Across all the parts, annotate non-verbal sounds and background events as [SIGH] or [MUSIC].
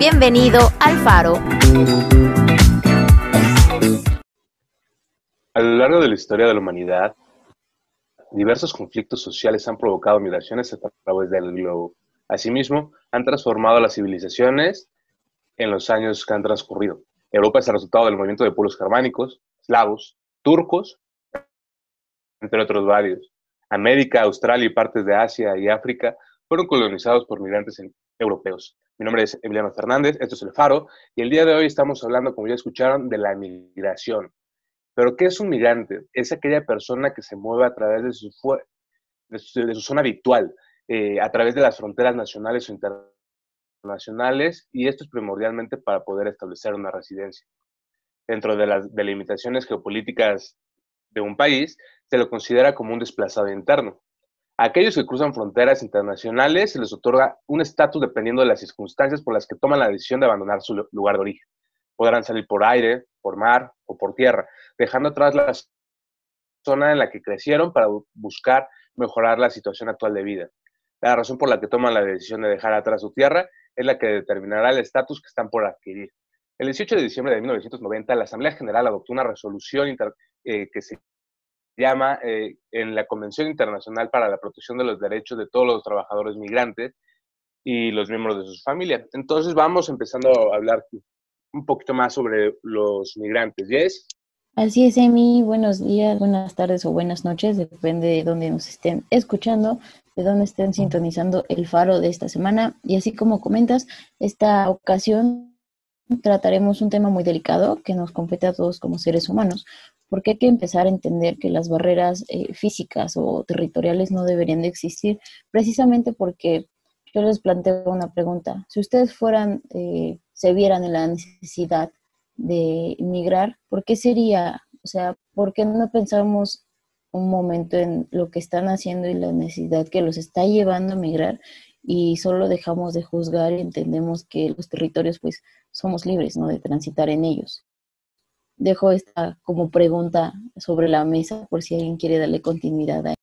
Bienvenido al Faro. A lo largo de la historia de la humanidad, diversos conflictos sociales han provocado migraciones a través del globo. Asimismo, han transformado las civilizaciones en los años que han transcurrido. Europa es el resultado del movimiento de pueblos germánicos, eslavos, turcos, entre otros varios. América, Australia y partes de Asia y África fueron colonizados por migrantes europeos. Mi nombre es Emiliano Fernández, esto es El Faro, y el día de hoy estamos hablando, como ya escucharon, de la migración. Pero, ¿qué es un migrante? Es aquella persona que se mueve a través de su, de su, zona habitual, eh, a través de las fronteras nacionales o internacionales, y esto es primordialmente para poder establecer una residencia. Dentro de las delimitaciones geopolíticas de un país, se lo considera como un desplazado interno. A aquellos que cruzan fronteras internacionales se les otorga un estatus dependiendo de las circunstancias por las que toman la decisión de abandonar su lugar de origen. Podrán salir por aire, por mar o por tierra, dejando atrás la zona en la que crecieron para buscar mejorar la situación actual de vida. La razón por la que toman la decisión de dejar atrás su tierra es la que determinará el estatus que están por adquirir. El 18 de diciembre de 1990, la Asamblea General adoptó una resolución eh, que se llama eh, en la Convención Internacional para la Protección de los Derechos de todos los trabajadores migrantes y los miembros de sus familias. Entonces vamos empezando a hablar un poquito más sobre los migrantes. ¿Yes? Así es, Emi. Buenos días, buenas tardes o buenas noches, depende de dónde nos estén escuchando, de dónde estén sintonizando el faro de esta semana. Y así como comentas, esta ocasión trataremos un tema muy delicado que nos compete a todos como seres humanos, porque hay que empezar a entender que las barreras eh, físicas o territoriales no deberían de existir, precisamente porque yo les planteo una pregunta. Si ustedes fueran, eh, se vieran en la necesidad de migrar, ¿por qué sería? O sea, ¿por qué no pensamos un momento en lo que están haciendo y la necesidad que los está llevando a migrar y solo dejamos de juzgar y entendemos que los territorios pues somos libres, ¿no? De transitar en ellos dejo esta como pregunta sobre la mesa por si alguien quiere darle continuidad a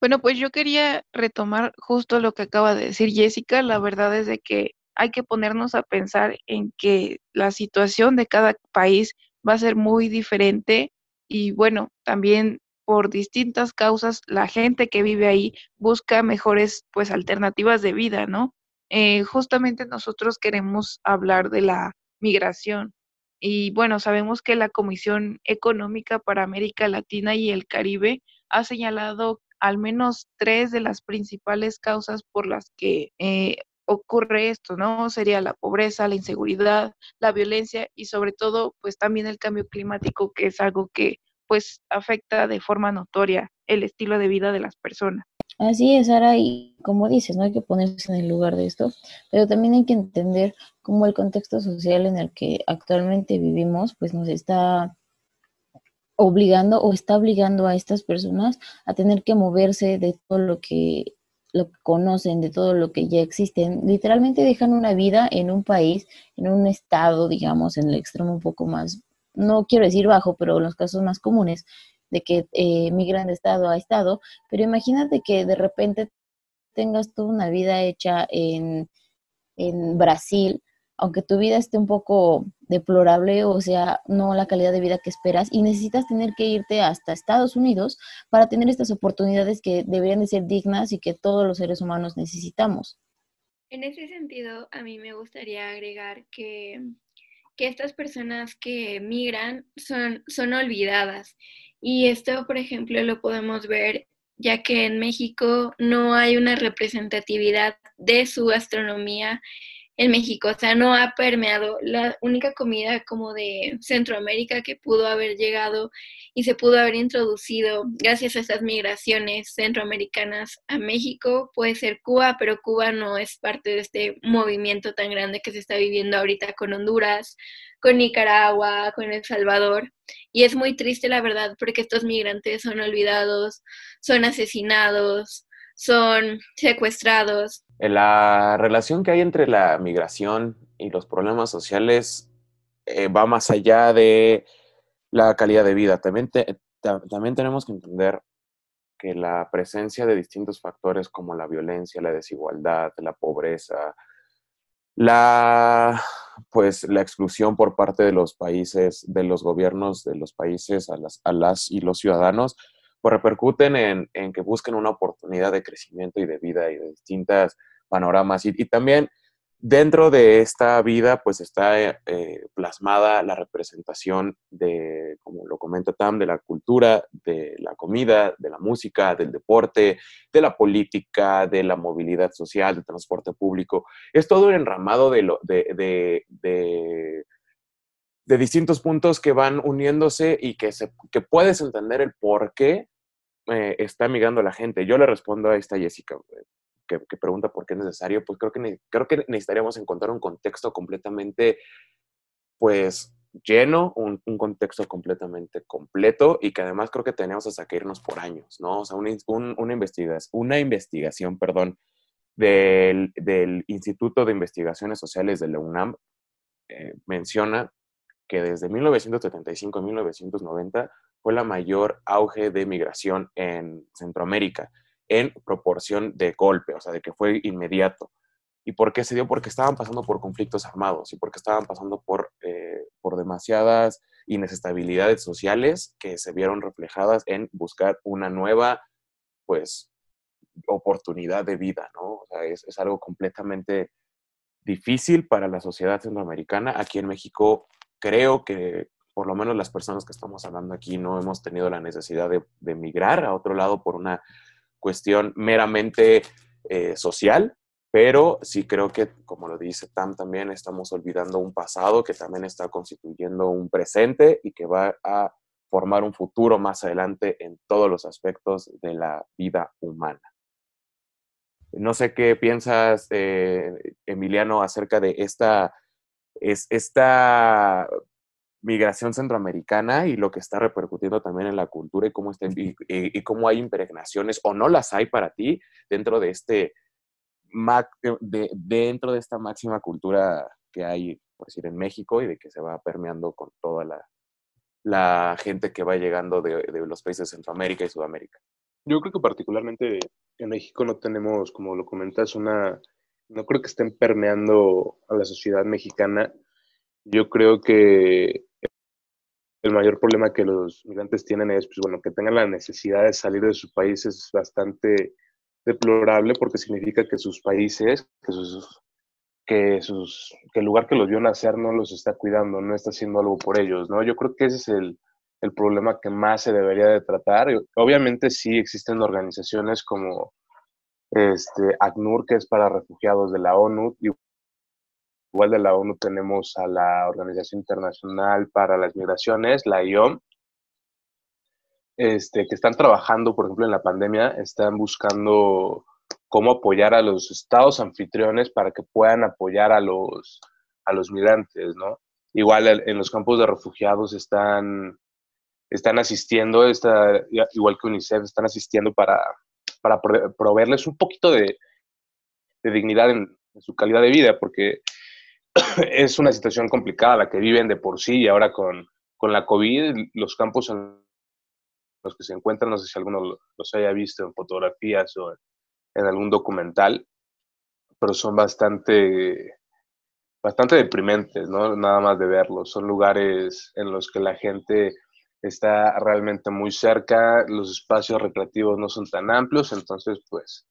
Bueno, pues yo quería retomar justo lo que acaba de decir Jessica. La verdad es de que hay que ponernos a pensar en que la situación de cada país va a ser muy diferente y bueno, también por distintas causas la gente que vive ahí busca mejores pues alternativas de vida, ¿no? Eh, justamente nosotros queremos hablar de la migración y bueno, sabemos que la Comisión Económica para América Latina y el Caribe ha señalado al menos tres de las principales causas por las que eh, ocurre esto, ¿no? Sería la pobreza, la inseguridad, la violencia y sobre todo, pues también el cambio climático, que es algo que pues afecta de forma notoria el estilo de vida de las personas. Así es, Sara, y como dices, no hay que ponerse en el lugar de esto, pero también hay que entender cómo el contexto social en el que actualmente vivimos, pues nos está obligando o está obligando a estas personas a tener que moverse de todo lo que lo que conocen, de todo lo que ya existen, literalmente dejan una vida en un país, en un estado, digamos, en el extremo un poco más, no quiero decir bajo, pero en los casos más comunes, de que eh, migran de estado a estado, pero imagínate que de repente tengas toda una vida hecha en, en Brasil, aunque tu vida esté un poco deplorable, o sea, no la calidad de vida que esperas, y necesitas tener que irte hasta Estados Unidos para tener estas oportunidades que deberían de ser dignas y que todos los seres humanos necesitamos. En ese sentido, a mí me gustaría agregar que, que estas personas que migran son, son olvidadas y esto, por ejemplo, lo podemos ver ya que en México no hay una representatividad de su gastronomía en México, o sea, no ha permeado. La única comida como de Centroamérica que pudo haber llegado y se pudo haber introducido gracias a estas migraciones centroamericanas a México puede ser Cuba, pero Cuba no es parte de este movimiento tan grande que se está viviendo ahorita con Honduras, con Nicaragua, con El Salvador. Y es muy triste, la verdad, porque estos migrantes son olvidados, son asesinados, son secuestrados. La relación que hay entre la migración y los problemas sociales eh, va más allá de la calidad de vida. También, también tenemos que entender que la presencia de distintos factores como la violencia, la desigualdad, la pobreza, La, pues, la exclusión por parte de los países, de los gobiernos de los países a las, a las y los ciudadanos, pues repercuten en, en, que busquen una oportunidad de crecimiento y de vida y de distintas panoramas. Y, y también Dentro de esta vida, pues está eh, plasmada la representación de, como lo comenta Tam, de la cultura, de la comida, de la música, del deporte, de la política, de la movilidad social, del transporte público. Es todo un enramado de, lo, de, de, de distintos puntos que van uniéndose y que puedes entender el por qué eh, está migrando la gente. Yo le respondo a esta Jessica que, pregunta por qué es necesario, pues creo que, creo que necesitaríamos encontrar un contexto completamente, pues, lleno, un, un, contexto completamente completo y que además creo que tenemos hasta que irnos por años, ¿no? O sea, un, una, investigación, una investigación, perdón, del, del, Instituto de Investigaciones Sociales de la UNAM eh, menciona que desde 1975 a 1990 fue la mayor auge de migración en Centroamérica en proporción de golpe, o sea, de que fue inmediato. ¿Y por qué se dio? Porque estaban pasando por conflictos armados y porque estaban pasando por, eh, por demasiadas inestabilidades sociales que se vieron reflejadas en buscar una nueva, pues, oportunidad de vida, ¿no? O sea, es, algo completamente difícil para la sociedad centroamericana. Aquí en México creo que por lo menos las personas que estamos hablando aquí no hemos tenido la necesidad de, de migrar a otro lado por una cuestión meramente eh, social, pero sí creo que, como lo dice Tam también, estamos olvidando un pasado que también está constituyendo un presente y que va a formar un futuro más adelante en todos los aspectos de la vida humana. No sé qué piensas, eh, Emiliano, acerca de esta, es, esta migración centroamericana y lo que está repercutiendo también en la cultura y cómo, está, y, cómo hay impregnaciones o no las hay para ti dentro de este de, dentro de esta máxima cultura que hay, por decir, en México y de que se va permeando con toda la, la gente que va llegando de, de, los países de Centroamérica y Sudamérica. Yo creo que particularmente en México no tenemos, como lo comentas, una, no creo que estén permeando a la sociedad mexicana. Yo creo que el mayor problema que los migrantes tienen es, pues bueno, que tengan la necesidad de salir de su país es bastante deplorable porque significa que sus países, que sus, que sus, que el lugar que los vio nacer no los está cuidando, no está haciendo algo por ellos, ¿no? Yo creo que ese es el, el problema que más se debería de tratar. Obviamente sí existen organizaciones como este, ACNUR, que es para refugiados de la ONU, Igual de la ONU tenemos a la Organización Internacional para las Migraciones, la IOM, este, que están trabajando, por ejemplo, en la pandemia, están buscando cómo apoyar a los estados anfitriones para que puedan apoyar a los, a los migrantes, ¿no? Igual en los campos de refugiados están, están asistiendo, está, igual que UNICEF, están asistiendo para, para proveerles un poquito de, de dignidad en, en, su calidad de vida, porque [COUGHS] es una situación complicada la que viven de por sí y ahora con, con la COVID, los campos en los que se encuentran, no sé si alguno los haya visto en fotografías o en algún documental, pero son bastante, bastante deprimentes, ¿no? Nada más de verlos. Son lugares en los que la gente está realmente muy cerca, los espacios recreativos no son tan amplios, entonces, pues,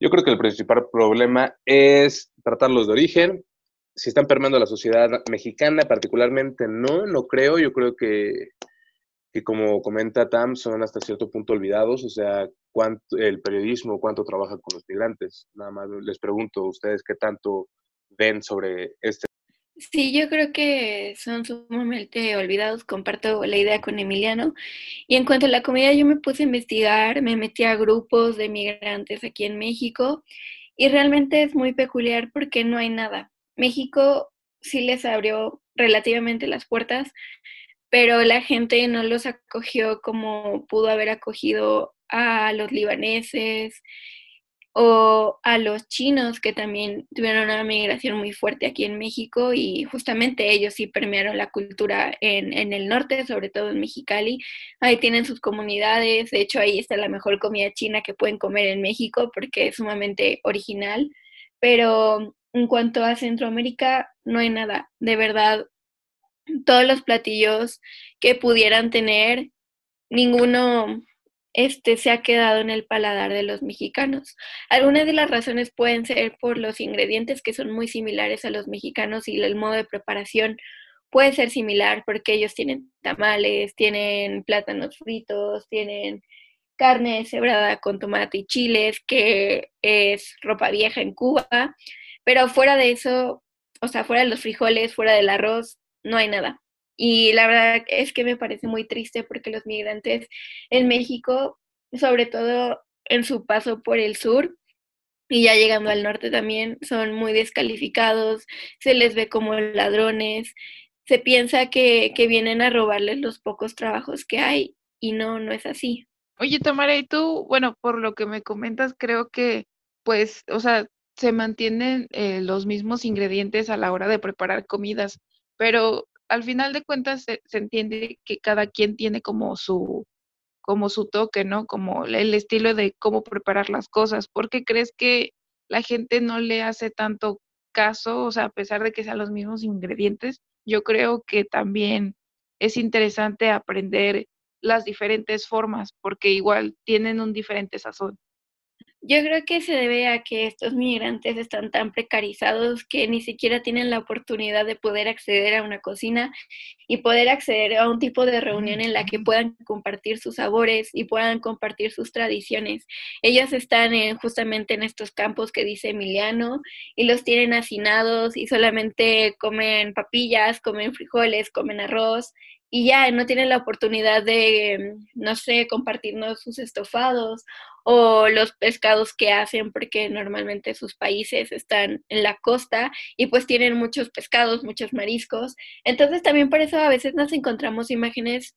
yo creo que el principal problema es tratarlos de origen, si están permeando la sociedad mexicana particularmente, no, no creo. Yo creo que, que, como comenta Tam, son hasta cierto punto olvidados. O sea, cuánto, el periodismo, cuánto trabaja con los migrantes. Nada más les pregunto ustedes qué tanto ven sobre este. Sí, yo creo que son sumamente olvidados. Comparto la idea con Emiliano. Y en cuanto a la comida, yo me puse a investigar, me metí a grupos de migrantes aquí en México y realmente es muy peculiar porque no hay nada. México sí les abrió relativamente las puertas, pero la gente no los acogió como pudo haber acogido a los libaneses o a los chinos que también tuvieron una migración muy fuerte aquí en México y justamente ellos sí permearon la cultura en, en, el norte, sobre todo en Mexicali. Ahí tienen sus comunidades, de hecho ahí está la mejor comida china que pueden comer en México porque es sumamente original, pero en cuanto a Centroamérica, no hay nada. De verdad, todos los platillos que pudieran tener, ninguno este, se ha quedado en el paladar de los mexicanos. Algunas de las razones pueden ser por los ingredientes que son muy similares a los mexicanos y el modo de preparación puede ser similar porque ellos tienen tamales, tienen plátanos fritos, tienen carne cebrada con tomate y chiles, que es ropa vieja en Cuba, pero fuera de eso, o sea, fuera de los frijoles, fuera del arroz, no hay nada. Y la verdad es que me parece muy triste porque los migrantes en México, sobre todo en su paso por el sur, y ya llegando al norte también, son muy descalificados, se les ve como ladrones, se piensa que, que vienen a robarles los pocos trabajos que hay y no, no es así. Oye, Tamara, y tú, bueno, por lo que me comentas, creo que, pues, o sea, se mantienen eh, los mismos ingredientes a la hora de preparar comidas, pero al final de cuentas se, entiende que cada quien tiene como su, como su toque, ¿no? Como el estilo de cómo preparar las cosas. ¿Por qué crees que la gente no le hace tanto caso? O sea, a pesar de que sean los mismos ingredientes, yo creo que también es interesante aprender las diferentes formas, porque igual tienen un diferente sazón. Yo creo que se debe a que estos migrantes están tan precarizados que ni siquiera tienen la oportunidad de poder acceder a una cocina y poder acceder a un tipo de reunión en la que puedan compartir sus sabores y puedan compartir sus tradiciones. Ellos están justamente en estos campos que dice Emiliano y los tienen hacinados y solamente comen papillas, comen frijoles, comen arroz y ya no tienen la oportunidad de, no sé, compartirnos sus estofados o los pescados que hacen porque normalmente sus países están en la costa y pues tienen muchos pescados, muchos mariscos. Entonces también por eso a veces nos encontramos imágenes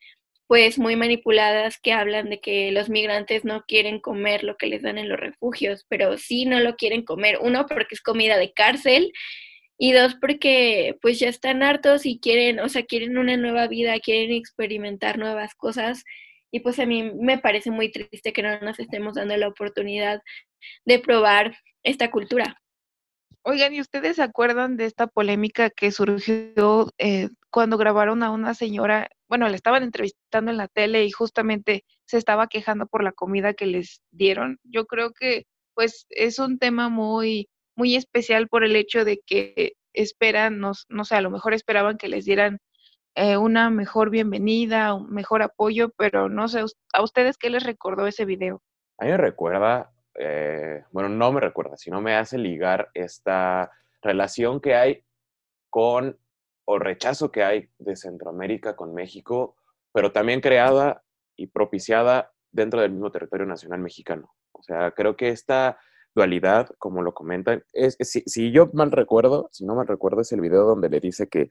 pues muy manipuladas que hablan de que los migrantes no quieren comer lo que les dan en los refugios, pero sí no lo quieren comer. Uno porque es comida de cárcel y dos porque pues ya están hartos y quieren, o sea, quieren una nueva vida, quieren experimentar nuevas cosas y pues a mí me parece muy triste que no nos estemos dando la oportunidad de probar esta cultura. Oigan, ¿y ustedes se acuerdan de esta polémica que surgió eh, cuando grabaron a una señora? Bueno, la estaban entrevistando en la tele y justamente se estaba quejando por la comida que les dieron. Yo creo que pues es un tema muy muy especial por el hecho de que esperan, no, no sé, a lo mejor esperaban que les dieran eh, una mejor bienvenida, un mejor apoyo, pero no sé, ¿a ustedes qué les recordó ese video? A mí me recuerda, eh, bueno, no me recuerda, sino me hace ligar esta relación que hay con, o rechazo que hay de Centroamérica con México, pero también creada y propiciada dentro del mismo territorio nacional mexicano. O sea, creo que esta dualidad, como lo comentan. Es, si, yo mal recuerdo, si no mal recuerdo, es el video donde le dice que,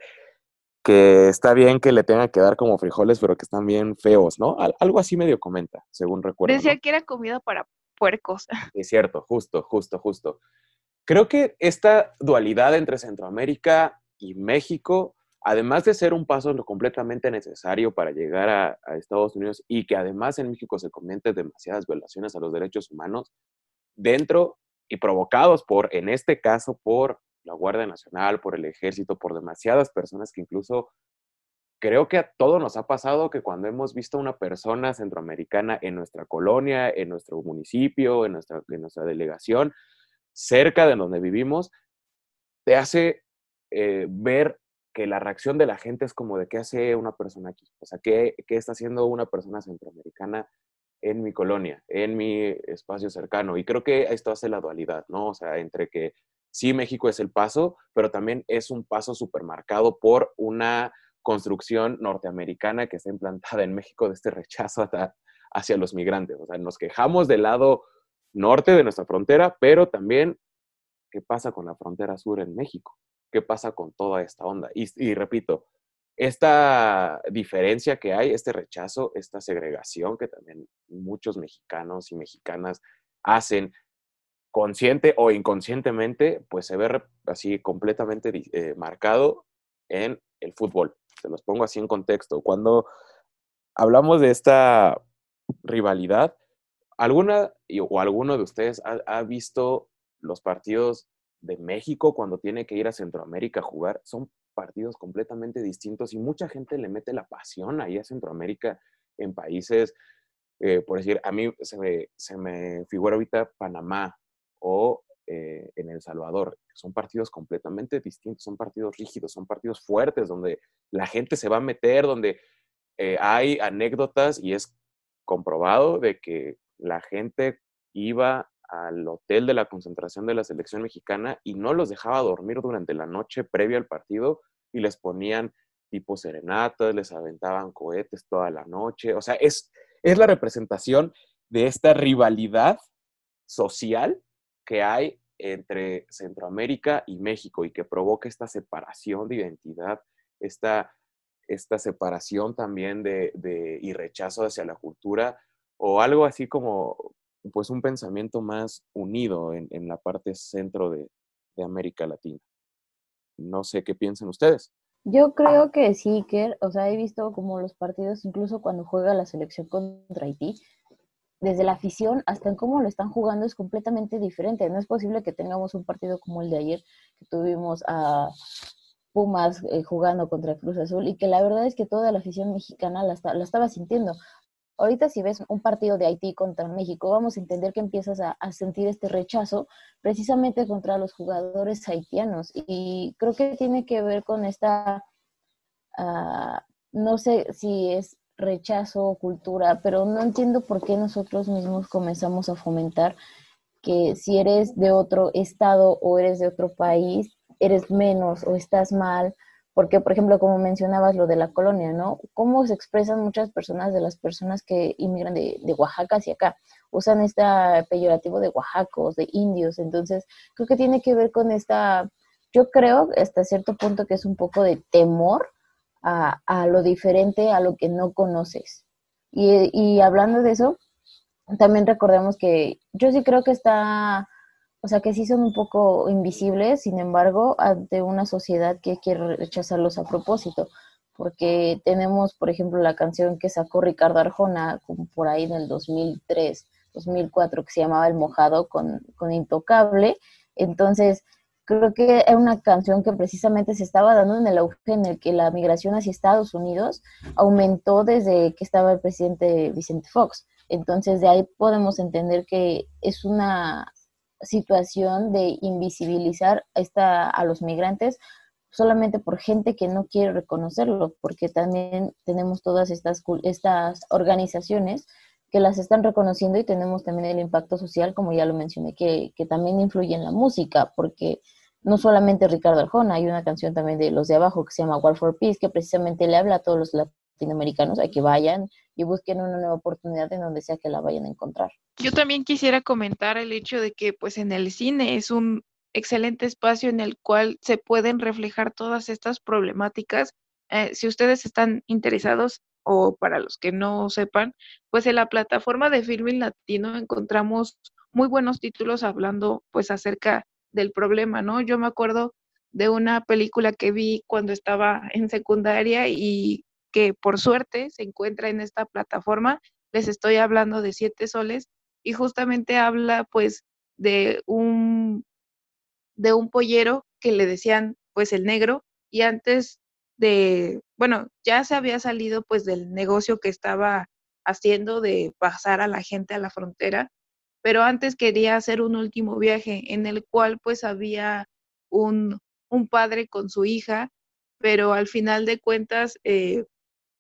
que está bien que le tenga que dar como frijoles, pero que están bien feos, ¿no? algo así medio comenta, según recuerdo. Decía que era comida para puercos. [LAUGHS] Es cierto, justo, justo, justo. Creo que esta dualidad entre Centroamérica y México, además de ser un paso completamente necesario para llegar a, a Estados Unidos y que además en México se cometen demasiadas violaciones a los derechos humanos, dentro y provocados por, en este caso, por la Guardia Nacional, por el ejército, por demasiadas personas que incluso creo que a todos nos ha pasado que cuando hemos visto a una persona centroamericana en nuestra colonia, en nuestro municipio, en nuestra, en nuestra delegación, cerca de donde vivimos, te hace eh, ver que la reacción de la gente es como de qué hace una persona aquí, o sea, qué, qué está haciendo una persona centroamericana en mi colonia, en mi espacio cercano. Y creo que esto hace la dualidad, ¿no? O sea, entre que sí, México es el paso, pero también es un paso supermarcado por una construcción norteamericana que está implantada en México de este rechazo hacia los migrantes. O sea, nos quejamos del lado norte de nuestra frontera, pero también, ¿qué pasa con la frontera sur en México? ¿Qué pasa con toda esta onda? y repito, esta diferencia que hay, este rechazo, esta segregación que también muchos mexicanos y mexicanas hacen consciente o inconscientemente, pues se ve así completamente eh, marcado en el fútbol. Se los pongo así en contexto. Cuando hablamos de esta rivalidad, ¿alguna o alguno de ustedes ha, ha visto los partidos de México cuando tiene que ir a Centroamérica a jugar, son partidos completamente distintos y mucha gente le mete la pasión ahí a Centroamérica en países, eh, por decir, a mí se me, se me figura ahorita Panamá o eh, en El Salvador. Son partidos completamente distintos, son partidos rígidos, son partidos fuertes, donde la gente se va a meter, donde eh, hay anécdotas y es comprobado de que la gente iba al hotel de la concentración de la selección mexicana y no los dejaba dormir durante la noche previa al partido y les ponían tipo serenatas, les aventaban cohetes toda la noche. O sea, es, es la representación de esta rivalidad social que hay entre Centroamérica y México y que provoca esta separación de identidad, esta, esta separación también de, y rechazo hacia la cultura o algo así como pues un pensamiento más unido en, la parte centro de, de América Latina. No sé qué piensan ustedes. Yo creo que sí, que, o sea, he visto como los partidos, incluso cuando juega la selección contra Haití, desde la afición hasta en cómo lo están jugando es completamente diferente. No es posible que tengamos un partido como el de ayer, que tuvimos a Pumas eh, jugando contra Cruz Azul, y que la verdad es que toda la afición mexicana la, la estaba sintiendo. Ahorita si ves un partido de Haití contra México, vamos a entender que empiezas a, sentir este rechazo precisamente contra los jugadores haitianos. Y creo que tiene que ver con esta, ah, no sé si es rechazo o cultura, pero no entiendo por qué nosotros mismos comenzamos a fomentar que si eres de otro estado o eres de otro país, eres menos o estás mal porque, por ejemplo, como mencionabas lo de la colonia, ¿no? ¿Cómo se expresan muchas personas de las personas que inmigran de, Oaxaca hacia acá? Usan este peyorativo de oaxacos, de indios, entonces creo que tiene que ver con esta, yo creo hasta cierto punto que es un poco de temor a, a lo diferente, a lo que no conoces. Y, y hablando de eso, también recordemos que yo sí creo que está o sea, que sí son un poco invisibles, sin embargo, ante una sociedad que quiere rechazarlos a propósito, porque tenemos, por ejemplo, la canción que sacó Ricardo Arjona como por ahí en el 2003, 2004, que se llamaba El Mojado con, con Intocable, entonces creo que es una canción que precisamente se estaba dando en el auge en el que la migración hacia Estados Unidos aumentó desde que estaba el presidente Vicente Fox. Entonces de ahí podemos entender que es una situación de invisibilizar esta, a los migrantes solamente por gente que no quiere reconocerlo, porque también tenemos todas estas, estas organizaciones que las están reconociendo y tenemos también el impacto social, como ya lo mencioné, que, que también influye en la música, porque no solamente Ricardo Arjona, hay una canción también de Los de Abajo que se llama War for Peace, que precisamente le habla a todos los latinoamericanos a que vayan y busquen una nueva oportunidad en donde sea que la vayan a encontrar. Yo también quisiera comentar el hecho de que pues en el cine es un excelente espacio en el cual se pueden reflejar todas estas problemáticas. Eh, si ustedes están interesados o para los que no sepan, pues en la plataforma de Filming Latino encontramos muy buenos títulos hablando pues acerca del problema, ¿no? Yo me acuerdo de una película que vi cuando estaba en secundaria y que por suerte se encuentra en esta plataforma. Les estoy hablando de Siete Soles y justamente habla pues de un, de un pollero que le decían pues el negro y antes de, bueno, ya se había salido pues del negocio que estaba haciendo de pasar a la gente a la frontera, pero antes quería hacer un último viaje en el cual pues había un, un padre con su hija, pero al final de cuentas eh,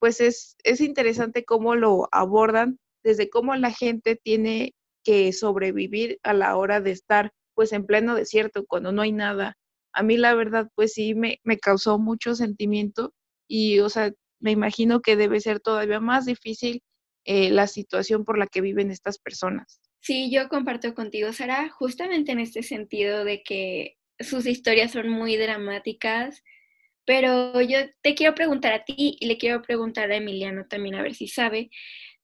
pues es, es interesante cómo lo abordan, desde cómo la gente tiene que sobrevivir a la hora de estar pues en pleno desierto, cuando no hay nada. A mí la verdad pues sí me, me causó mucho sentimiento y o sea, me imagino que debe ser todavía más difícil eh, la situación por la que viven estas personas. Sí, yo comparto contigo, Sara, justamente en este sentido de que sus historias son muy dramáticas, pero yo te quiero preguntar a ti y le quiero preguntar a Emiliano también a ver si sabe,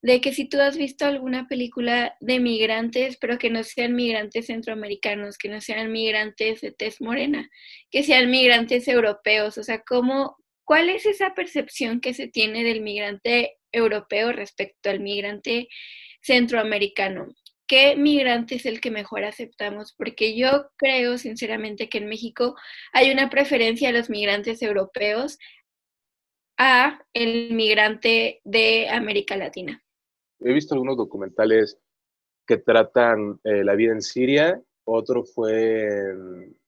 de que si tú has visto alguna película de migrantes, pero que no sean migrantes centroamericanos, que no sean migrantes de tez morena, que sean migrantes europeos, o sea, ¿cómo, ¿cuál es esa percepción que se tiene del migrante europeo respecto al migrante centroamericano? ¿Qué migrante es el que mejor aceptamos? Porque yo creo sinceramente que en México hay una preferencia a los migrantes europeos a el migrante de América Latina. He visto algunos documentales que tratan eh, la vida en Siria, otro fue,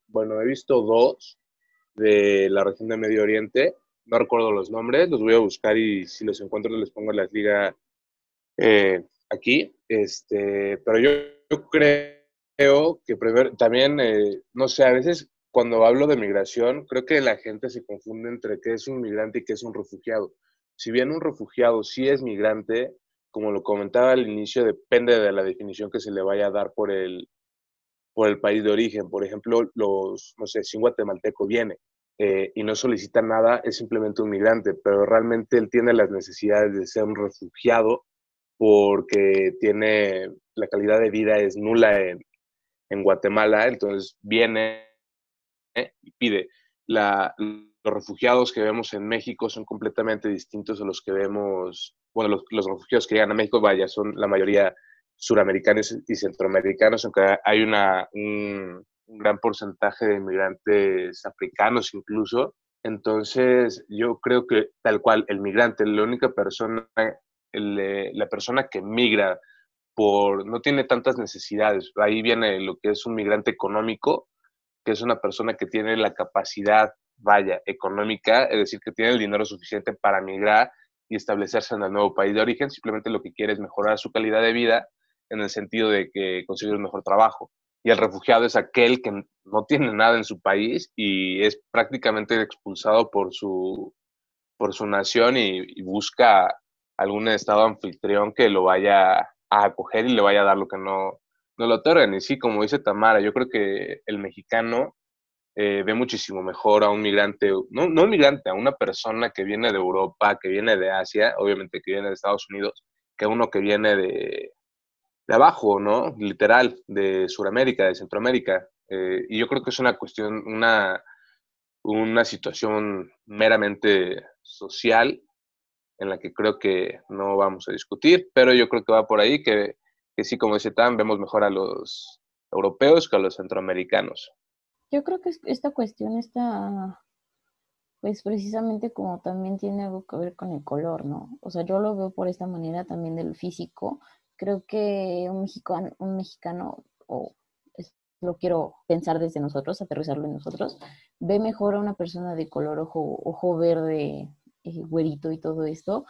bueno, he visto dos de la región de Medio Oriente, no recuerdo los nombres, los voy a buscar y si los encuentro les pongo las ligas eh, aquí, este, pero yo, creo que también, eh, no sé, a veces cuando hablo de migración, creo que la gente se confunde entre qué es un migrante y qué es un refugiado. Si bien un refugiado sí es migrante, como lo comentaba al inicio, depende de la definición que se le vaya a dar por el, por el país de origen. Por ejemplo, los, no sé, si un guatemalteco viene eh, y no solicita nada, es simplemente un migrante, pero realmente él tiene las necesidades de ser un refugiado porque tiene la calidad de vida es nula en, Guatemala, entonces viene y pide. Los refugiados que vemos en México son completamente distintos a los que vemos, bueno, los, refugiados que llegan a México, vaya, son la mayoría suramericanos y centroamericanos, aunque hay una, un, gran porcentaje de inmigrantes africanos incluso. Entonces, yo creo que tal cual, el migrante, la única persona, la persona que migra por, no tiene tantas necesidades. Ahí viene lo que es un migrante económico, que es una persona que tiene la capacidad, vaya, económica, es decir, que tiene el dinero suficiente para migrar y establecerse en el nuevo país de origen, simplemente lo que quiere es mejorar su calidad de vida en el sentido de que conseguir un mejor trabajo. Y el refugiado es aquel que no tiene nada en su país y es prácticamente expulsado por su, por su nación y, busca algún estado anfitrión que lo vaya a acoger y le vaya a dar lo que no, no lo otorgan. Y sí, como dice Tamara, yo creo que el mexicano eh, ve muchísimo mejor a un migrante, no, no un migrante, a una persona que viene de Europa, que viene de Asia, obviamente que viene de Estados Unidos, que uno que viene de, de abajo, ¿no? Literal, de Sudamérica, de Centroamérica. Eh, y yo creo que es una cuestión, una, una situación meramente social en la que creo que no vamos a discutir, pero yo creo que va por ahí, que que sí, como dice Tan, vemos mejor a los europeos que a los centroamericanos. Yo creo que esta cuestión está, pues precisamente como también tiene algo que ver con el color, ¿no? O sea, yo lo veo por esta manera también del físico. Creo que un mexicano, un mexicano o lo quiero pensar desde nosotros, aterrizarlo en nosotros, ve mejor a una persona de color ojo, ojo verde, eh, güerito y todo esto,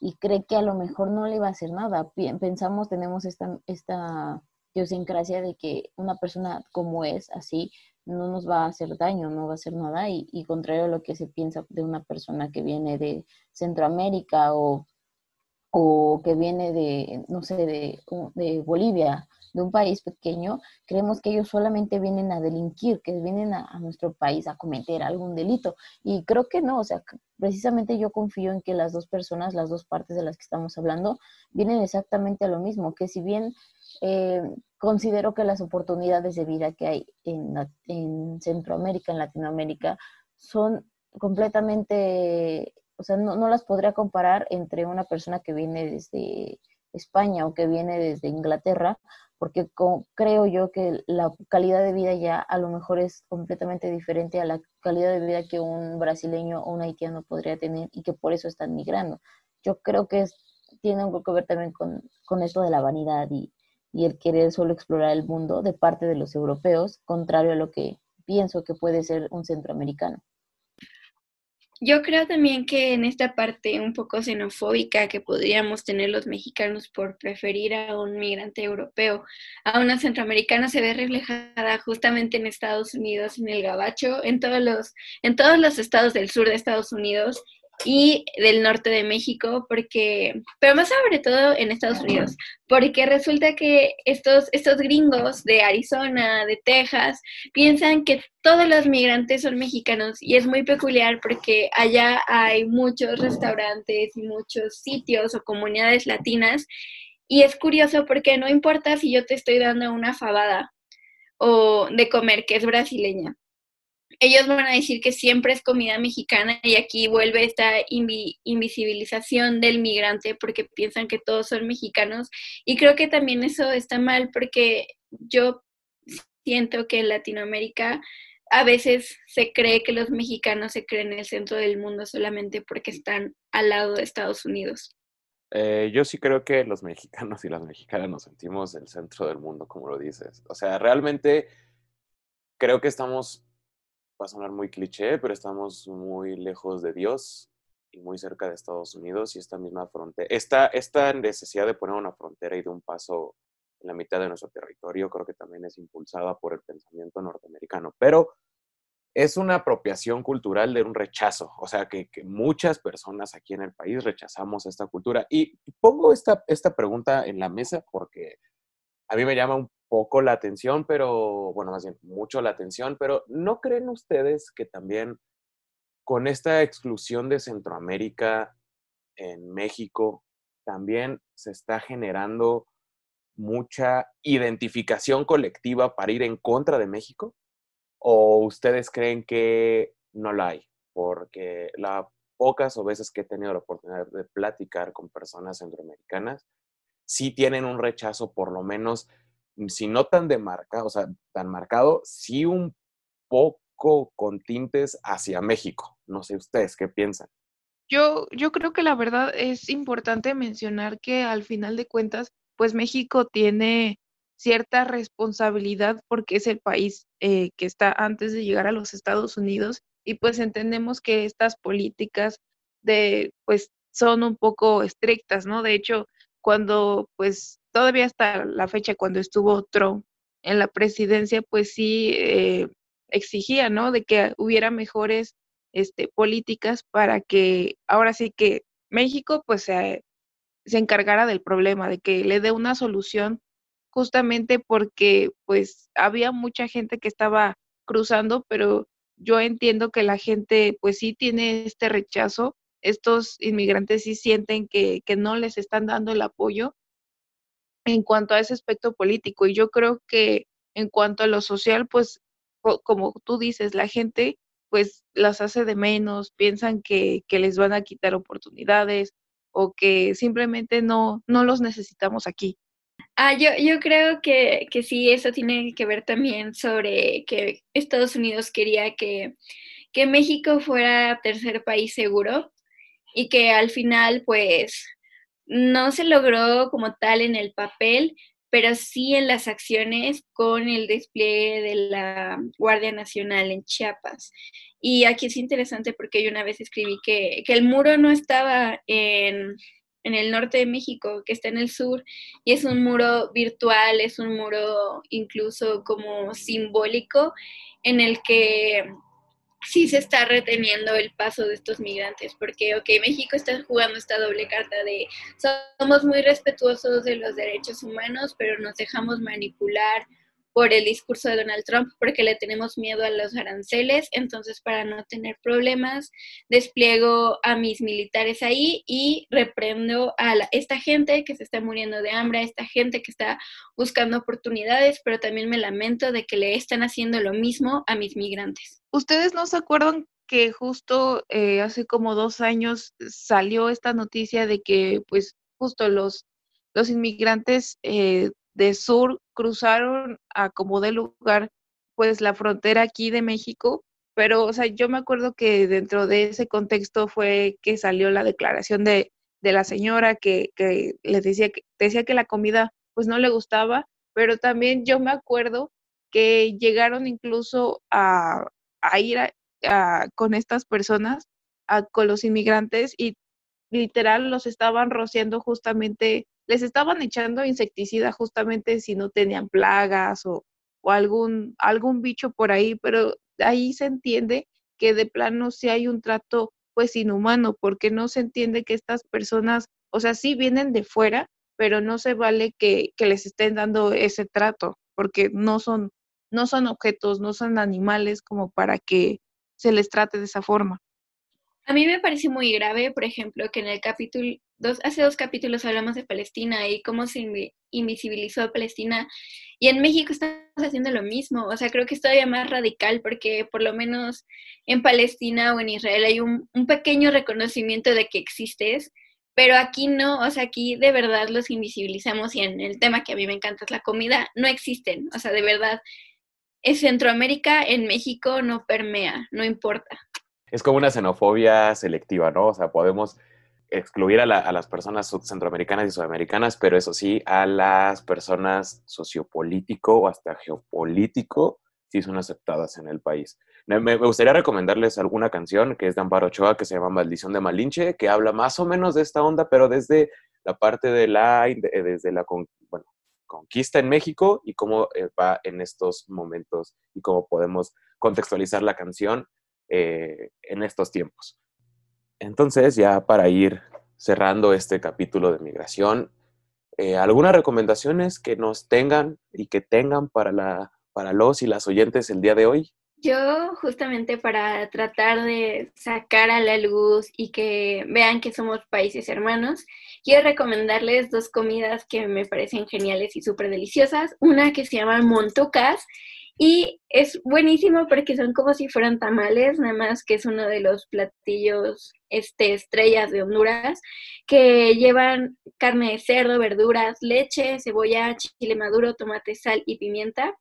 y cree que a lo mejor no le va a hacer nada. Pensamos, tenemos esta, esta idiosincrasia de que una persona como es, así, no nos va a hacer daño, no va a hacer nada, y, y contrario a lo que se piensa de una persona que viene de Centroamérica o, o que viene de, no sé, de, de Bolivia de un país pequeño, creemos que ellos solamente vienen a delinquir, que vienen a, nuestro país a cometer algún delito. Y creo que no, o sea, precisamente yo confío en que las dos personas, las dos partes de las que estamos hablando, vienen exactamente a lo mismo, que si bien eh, considero que las oportunidades de vida que hay en, en Centroamérica, en Latinoamérica, son completamente, o sea, no, no las podría comparar entre una persona que viene desde España o que viene desde Inglaterra porque creo yo que la calidad de vida ya a lo mejor es completamente diferente a la calidad de vida que un brasileño o un haitiano podría tener y que por eso están migrando. Yo creo que tiene un poco que ver también con, con esto de la vanidad y el querer solo explorar el mundo de parte de los europeos, contrario a lo que pienso que puede ser un centroamericano. Yo creo también que en esta parte un poco xenofóbica que podríamos tener los mexicanos por preferir a un migrante europeo a una centroamericana se ve reflejada justamente en Estados Unidos, en el Gabacho, en todos los, en todos los estados del sur de Estados Unidos y del norte de México, porque, pero más sobre todo en Estados Unidos, porque resulta que estos, estos gringos de Arizona, de Texas, piensan que todos los migrantes son mexicanos y es muy peculiar porque allá hay muchos restaurantes y muchos sitios o comunidades latinas y es curioso porque no importa si yo te estoy dando una fabada o de comer que es brasileña ellos van a decir que siempre es comida mexicana y aquí vuelve esta invisibilización del migrante porque piensan que todos son mexicanos y creo que también eso está mal porque yo siento que en Latinoamérica a veces se cree que los mexicanos se creen en el centro del mundo solamente porque están al lado de Estados Unidos. Eh, yo sí creo que los mexicanos y las mexicanas nos sentimos el centro del mundo, como lo dices. O sea, realmente creo que estamos, va a sonar muy cliché, pero estamos muy lejos de Dios y muy cerca de Estados Unidos y esta misma frontera, esta, esta necesidad de poner una frontera y de un paso en la mitad de nuestro territorio, creo que también es impulsada por el pensamiento norteamericano. Pero es una apropiación cultural de un rechazo, o sea, que, muchas personas aquí en el país rechazamos esta cultura. Y pongo esta, esta pregunta en la mesa porque a mí me llama un poco la atención, pero, bueno, más bien, mucho la atención, pero ¿no creen ustedes que también con esta exclusión de Centroamérica en México, también se está generando mucha identificación colectiva para ir en contra de México? ¿O ustedes creen que no la hay? Porque las pocas o veces que he tenido la oportunidad de platicar con personas centroamericanas, sí tienen un rechazo, por lo menos, si no tan de marca, o sea, tan marcado, sí un poco con tintes hacia México. No sé ustedes qué piensan. Yo, yo creo que la verdad es importante mencionar que al final de cuentas pues México tiene cierta responsabilidad porque es el país eh, que está antes de llegar a los Estados Unidos y pues entendemos que estas políticas de pues son un poco estrictas, ¿no? De hecho, cuando pues todavía hasta la fecha cuando estuvo Trump en la presidencia, pues sí eh, exigía, ¿no? De que hubiera mejores este, políticas para que ahora sí que México pues se se encargara del problema, de que le dé una solución, justamente porque pues había mucha gente que estaba cruzando, pero yo entiendo que la gente pues sí tiene este rechazo, estos inmigrantes sí sienten que, que no les están dando el apoyo en cuanto a ese aspecto político. Y yo creo que en cuanto a lo social, pues como tú dices, la gente pues las hace de menos, piensan que, que les van a quitar oportunidades, o que simplemente no, no los necesitamos aquí. Ah, yo, yo creo que, que sí, eso tiene que ver también sobre que Estados Unidos quería que, que México fuera tercer país seguro y que al final pues no se logró como tal en el papel, pero sí en las acciones con el despliegue de la Guardia Nacional en Chiapas. Y aquí es interesante porque yo una vez escribí que, el muro no estaba en, en, el norte de México, que está en el sur, y es un muro virtual, es un muro incluso como simbólico en el que sí se está reteniendo el paso de estos migrantes, porque, ok, México está jugando esta doble carta de somos muy respetuosos de los derechos humanos, pero nos dejamos manipular por el discurso de Donald Trump porque le tenemos miedo a los aranceles, entonces para no tener problemas despliego a mis militares ahí y reprendo a esta gente que se está muriendo de hambre, a esta gente que está buscando oportunidades, pero también me lamento de que le están haciendo lo mismo a mis migrantes. ¿Ustedes no se acuerdan que justo eh, hace como dos años salió esta noticia de que pues justo los, los inmigrantes eh, de sur cruzaron a como de lugar pues la frontera aquí de México, pero o sea, yo me acuerdo que dentro de ese contexto fue que salió la declaración de, de la señora que, que les decía que, decía que la comida pues no le gustaba, pero también yo me acuerdo que llegaron incluso a, a ir con estas personas, con los inmigrantes y literal los estaban rociando justamente les estaban echando insecticida justamente si no tenían plagas o, algún, algún bicho por ahí, pero ahí se entiende que de plano sí hay un trato pues inhumano, porque no se entiende que estas personas, o sea, sí vienen de fuera, pero no se vale que les estén dando ese trato, porque no son, no son objetos, no son animales como para que se les trate de esa forma. A mí me parece muy grave, por ejemplo, que en el capítulo, dos, hace dos capítulos hablamos de Palestina y cómo se invisibilizó a Palestina. Y en México estamos haciendo lo mismo. O sea, creo que es todavía más radical porque por lo menos en Palestina o en Israel hay un, un pequeño reconocimiento de que existes, pero aquí no. O sea, aquí de verdad los invisibilizamos y en el tema que a mí me encanta es la comida, no existen. O sea, de verdad, en Centroamérica, en México no permea, no importa. Es como una xenofobia selectiva, ¿no? O sea, podemos excluir a, las personas centroamericanas y sudamericanas, pero eso sí, a las personas sociopolítico o hasta geopolítico sí son aceptadas en el país. Me, gustaría recomendarles alguna canción que es de Amparo Ochoa que se llama Maldición de Malinche, que habla más o menos de esta onda, pero desde la parte de la, desde la conquista en México y cómo eh, va en estos momentos y cómo podemos contextualizar la canción eh, en estos tiempos. Entonces, ya para ir cerrando este capítulo de migración, eh, algunas recomendaciones que nos tengan y que tengan para, la, para los y las oyentes el día de hoy. Yo justamente para tratar de sacar a la luz y que vean que somos países hermanos, quiero recomendarles dos comidas que me parecen geniales y súper deliciosas. Una que se llama montucas y es buenísimo porque son como si fueran tamales, nada más que es uno de los platillos este, estrellas de Honduras, que llevan carne de cerdo, verduras, leche, cebolla, chile maduro, tomate, sal y pimienta.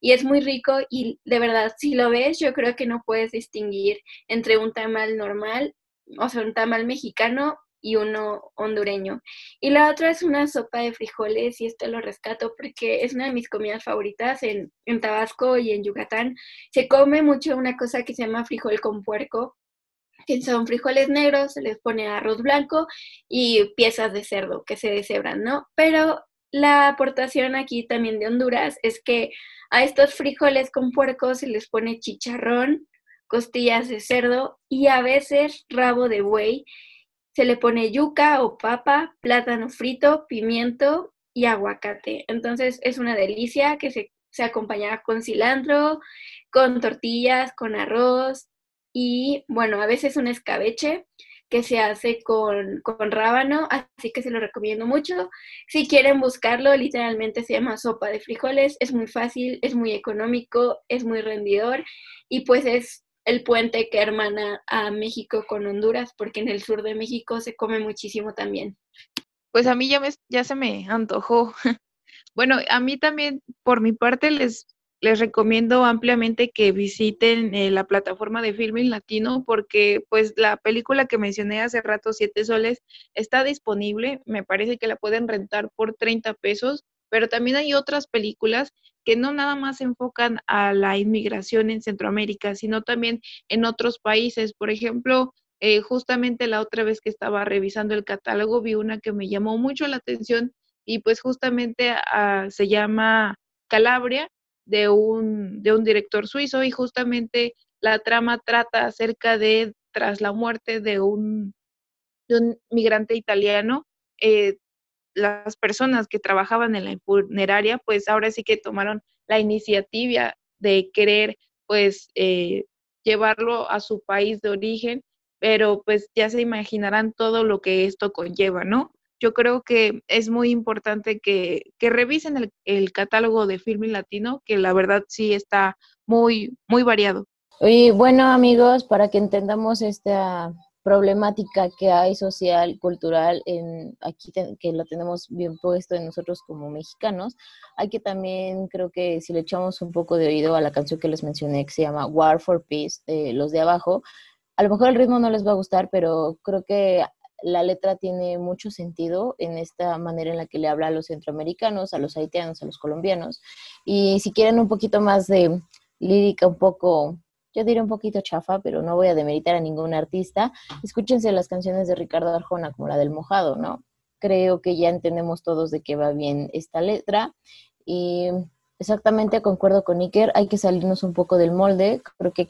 Y es muy rico y de verdad, si lo ves, yo creo que no puedes distinguir entre un tamal normal, o sea, un tamal mexicano y uno hondureño. Y la otra es una sopa de frijoles y esto lo rescato porque es una de mis comidas favoritas en, en Tabasco y en Yucatán. Se come mucho una cosa que se llama frijol con puerco, que son frijoles negros, se les pone arroz blanco y piezas de cerdo que se deshebran, ¿no? Pero la aportación aquí también de Honduras es que a estos frijoles con puerco se les pone chicharrón, costillas de cerdo y a veces rabo de buey se le pone yuca o papa, plátano frito, pimiento y aguacate. Entonces es una delicia que se, se acompaña con cilantro, con tortillas, con arroz y bueno, a veces un escabeche que se hace con, con, rábano, así que se lo recomiendo mucho. Si quieren buscarlo, literalmente se llama sopa de frijoles, es muy fácil, es muy económico, es muy rendidor y pues es el puente que hermana a México con Honduras, porque en el sur de México se come muchísimo también. Pues a mí ya, me, ya se me antojó. [LAUGHS] Bueno, a mí también, por mi parte, les, les recomiendo ampliamente que visiten eh, la plataforma de Filming Latino porque pues la película que mencioné hace rato, Siete Soles, está disponible. Me parece que la pueden rentar por 30 pesos, pero también hay otras películas que no nada más se enfocan a la inmigración en Centroamérica, sino también en otros países. Por ejemplo, eh, justamente la otra vez que estaba revisando el catálogo vi una que me llamó mucho la atención y pues justamente ah, se llama Calabria de un, de un director suizo y justamente la trama trata acerca de tras la muerte de un, de un migrante italiano, eh, las personas que trabajaban en la funeraria, pues ahora sí que tomaron la iniciativa de querer, pues, eh, llevarlo a su país de origen, pero pues ya se imaginarán todo lo que esto conlleva, ¿no? Yo creo que es muy importante que, que revisen el, el, catálogo de Filming Latino, que la verdad sí está muy, muy variado. Y bueno, amigos, para que entendamos esta problemática que hay social, cultural, en aquí que lo tenemos bien puesto en nosotros como mexicanos, hay que también creo que si le echamos un poco de oído a la canción que les mencioné que se llama War for Peace, de los de abajo, a lo mejor el ritmo no les va a gustar, pero creo que la letra tiene mucho sentido en esta manera en la que le habla a los centroamericanos, a los haitianos, a los colombianos. Y si quieren un poquito más de lírica, un poco yo diré un poquito chafa, pero no voy a demeritar a ningún artista. Escúchense las canciones de Ricardo Arjona, como la del mojado, ¿no? Creo que ya entendemos todos de qué va bien esta letra. Y exactamente concuerdo con Iker, hay que salirnos un poco del molde. Creo que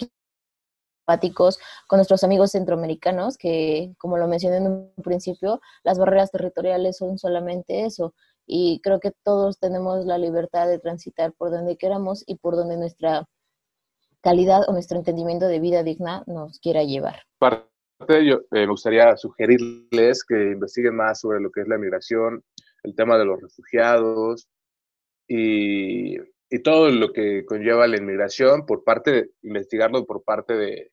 aquí con nuestros amigos centroamericanos, que como lo mencioné en un principio, las barreras territoriales son solamente eso. Y creo que todos tenemos la libertad de transitar por donde queramos y por donde nuestra calidad o nuestro entendimiento de vida digna nos quiera llevar. yo eh, me gustaría sugerirles que investiguen más sobre lo que es la migración, el tema de los refugiados y, y todo lo que conlleva la inmigración por parte, de, investigarlo por parte de,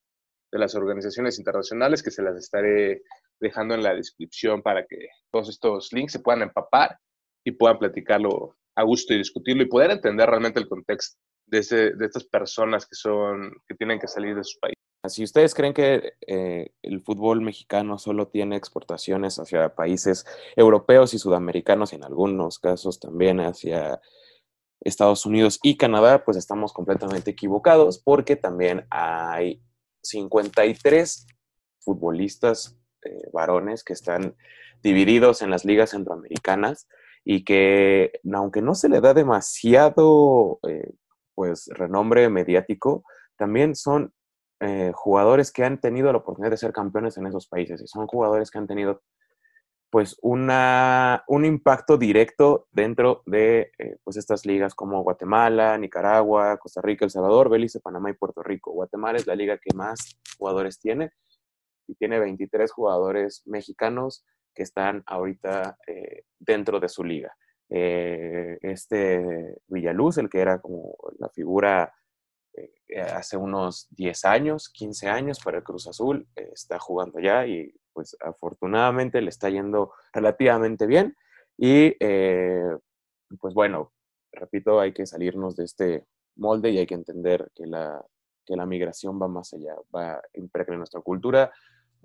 de las organizaciones internacionales que se las estaré dejando en la descripción para que todos estos links se puedan empapar y puedan platicarlo a gusto y discutirlo y poder entender realmente el contexto de, estas personas que son que tienen que salir de sus países. Si ustedes creen que eh, el fútbol mexicano solo tiene exportaciones hacia países europeos y sudamericanos y en algunos casos también hacia Estados Unidos y Canadá, pues estamos completamente equivocados porque también hay 53 futbolistas eh, varones que están divididos en las ligas centroamericanas y que aunque no se le da demasiado eh, pues renombre mediático, también son eh, jugadores que han tenido la oportunidad de ser campeones en esos países y son jugadores que han tenido pues una, un impacto directo dentro de eh, pues estas ligas como Guatemala, Nicaragua, Costa Rica, El Salvador, Belice, Panamá y Puerto Rico. Guatemala es la liga que más jugadores tiene y tiene 23 jugadores mexicanos que están ahorita eh, dentro de su liga. Este Villaluz, el que era como la figura eh, hace unos 10 años, 15 años para el Cruz Azul, eh, está jugando ya y pues afortunadamente le está yendo relativamente bien. Y eh, pues bueno, repito, hay que salirnos de este molde y hay que entender que la, que la migración va más allá, va a impregnar nuestra cultura,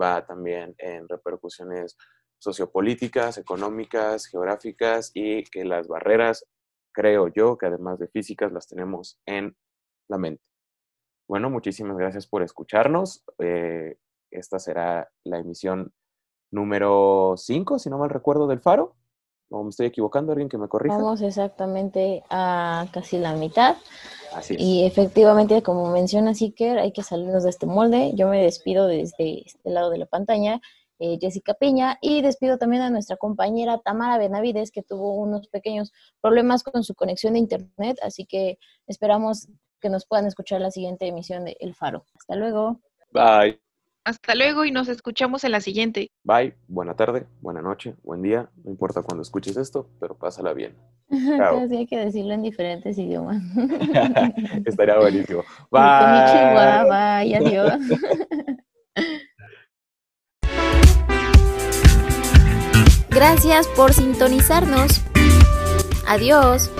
va también en repercusiones sociopolíticas, económicas, geográficas y que las barreras, creo yo, que además de físicas, las tenemos en la mente. Bueno, muchísimas gracias por escucharnos. Eh, esta será la emisión número 5, si no mal recuerdo, del Faro. ¿O me estoy equivocando? ¿Alguien que me corrija? Vamos exactamente a casi la mitad. Así es. Y efectivamente, como menciona Siker, hay que salirnos de este molde. Yo me despido desde este lado de la pantalla, eh, Jessica Piña, y despido también a nuestra compañera Tamara Benavides, que tuvo unos pequeños problemas con su conexión de internet, así que esperamos que nos puedan escuchar la siguiente emisión de El Faro. Hasta luego. Bye. Hasta luego y nos escuchamos en la siguiente. Bye, buena tarde, buena noche, buen día, no importa cuando escuches esto, pero pásala bien. [LAUGHS] Chao. hay que decirlo en diferentes idiomas. [LAUGHS] Estaría buenísimo. [LAUGHS] Bye. bye, adiós. Gracias por sintonizarnos. Adiós.